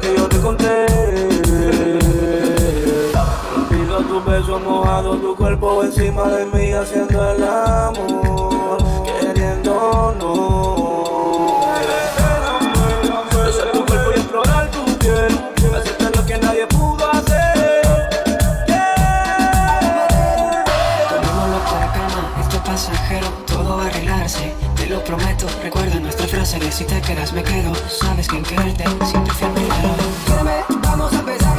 que yo te conté. Pido tu beso mojado, tu cuerpo encima de mí haciendo el amor, queriendo no. las series y te quedas me quedo. Sabes que en quererte siempre fui el primero vamos a empezar.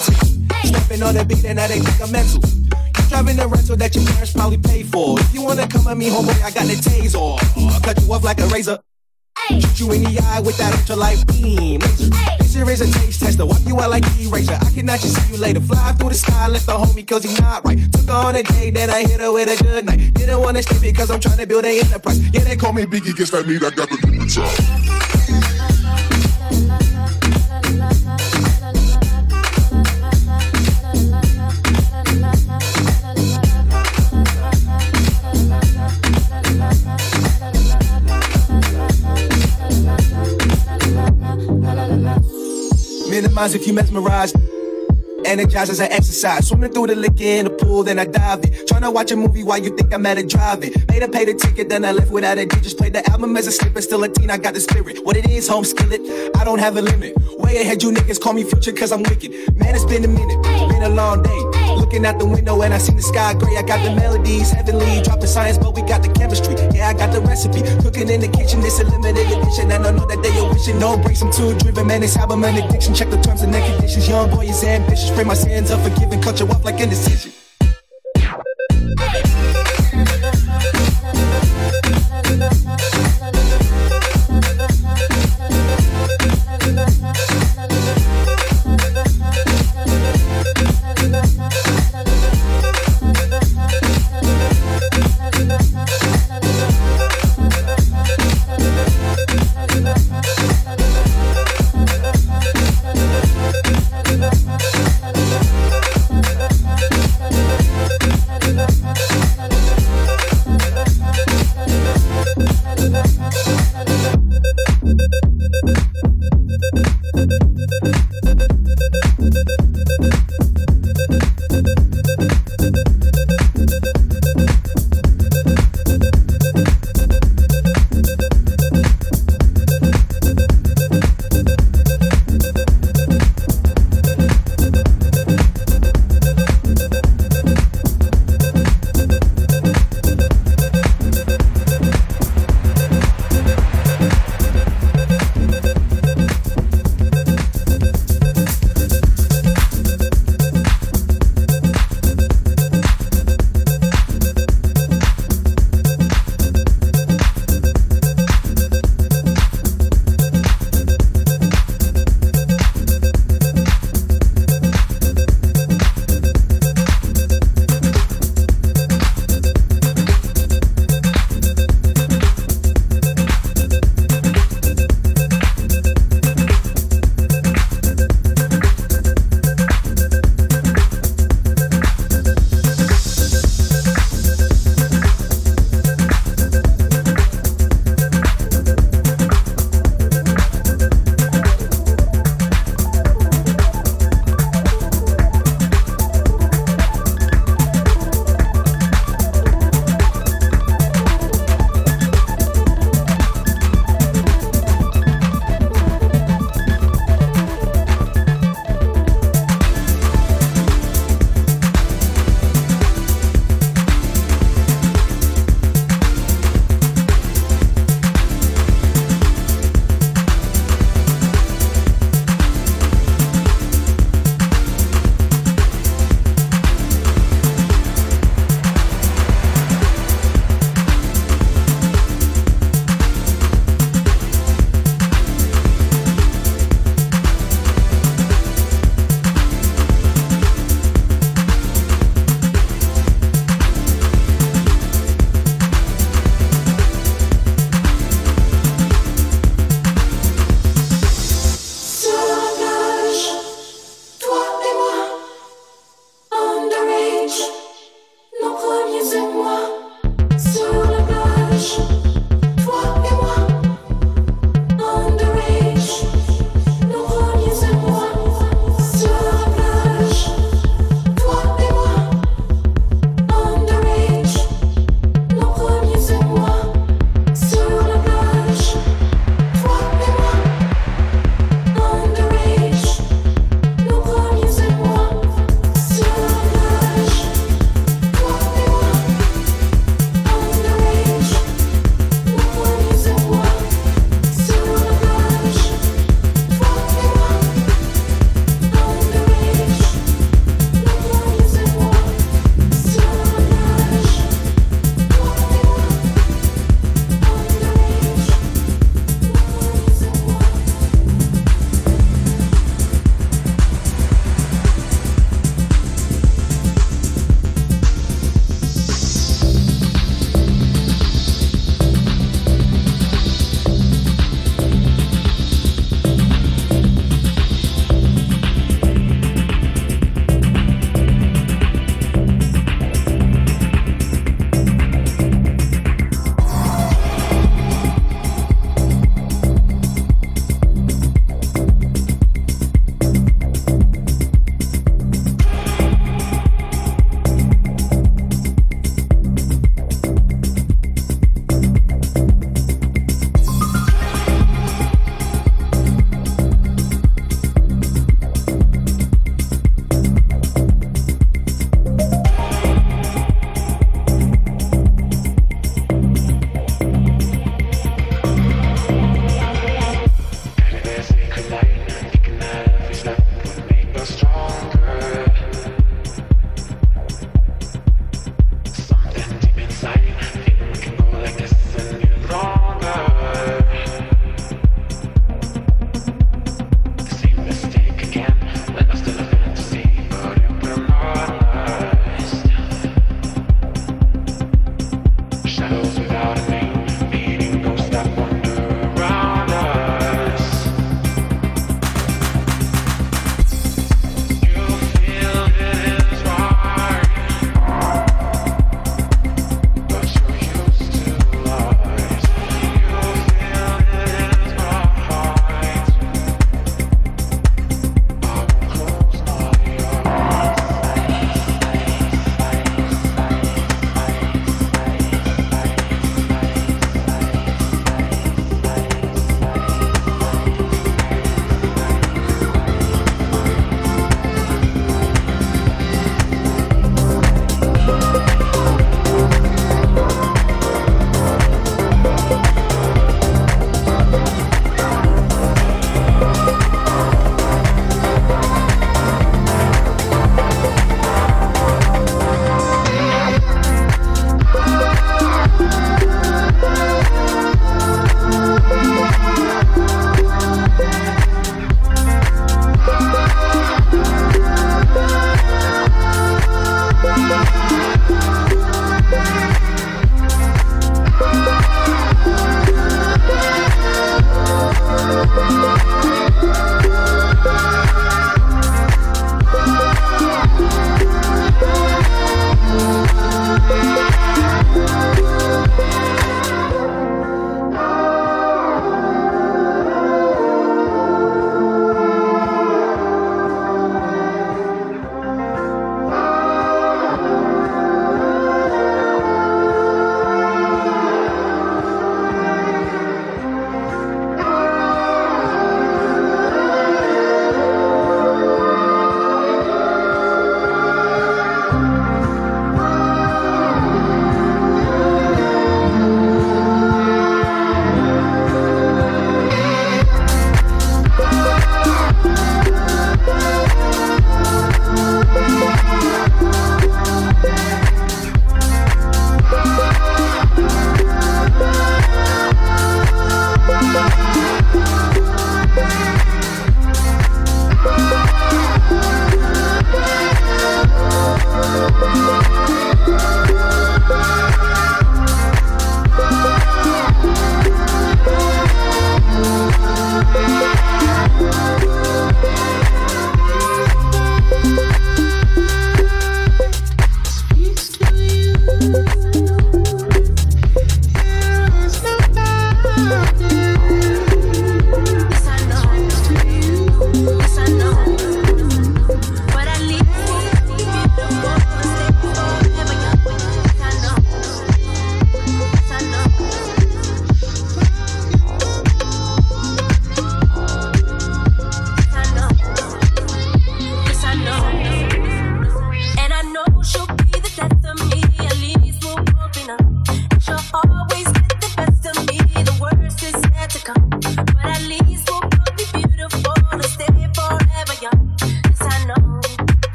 The. Stepping on the beat and now they think I'm mental. You driving a rental that your parents probably paid for. If you wanna come at me, homeboy, I got the taser. Cut you off like a razor. Shoot you in the eye with that ultralight beam. Here is a taste tester. Wipe you out like eraser. I cannot just see you later. Fly through the sky, left the homie cause he not right. Took her on a date, then I hit her with a good night. Didn't wanna stay because I'm trying to build an enterprise. Yeah, they call me Biggie, guess that mean I got the different Minimize if you mesmerize. Energize as I exercise. Swimming through the liquor in the pool, then I dive in. Trying to watch a movie while you think I'm at a drive-in. Made a pay the ticket, then I left without a. Just played the album as a slipper, still a teen. I got the spirit. What it is, home skillet. I don't have a limit. Way ahead, you niggas call me future cause I'm wicked. Man, it's been a minute, been a long day. Looking out the window and I see the sky gray. I got the melodies, heavenly. Drop the science, but we got the chemistry. Yeah, I got the recipe. Cooking in the kitchen, it's a limited edition. And I know that they are wishing. No breaks, I'm too driven. Man, this album an addiction. Check the terms and the conditions. Young boy is ambitious. Pray my sins unforgiven. Cut you off like indecision.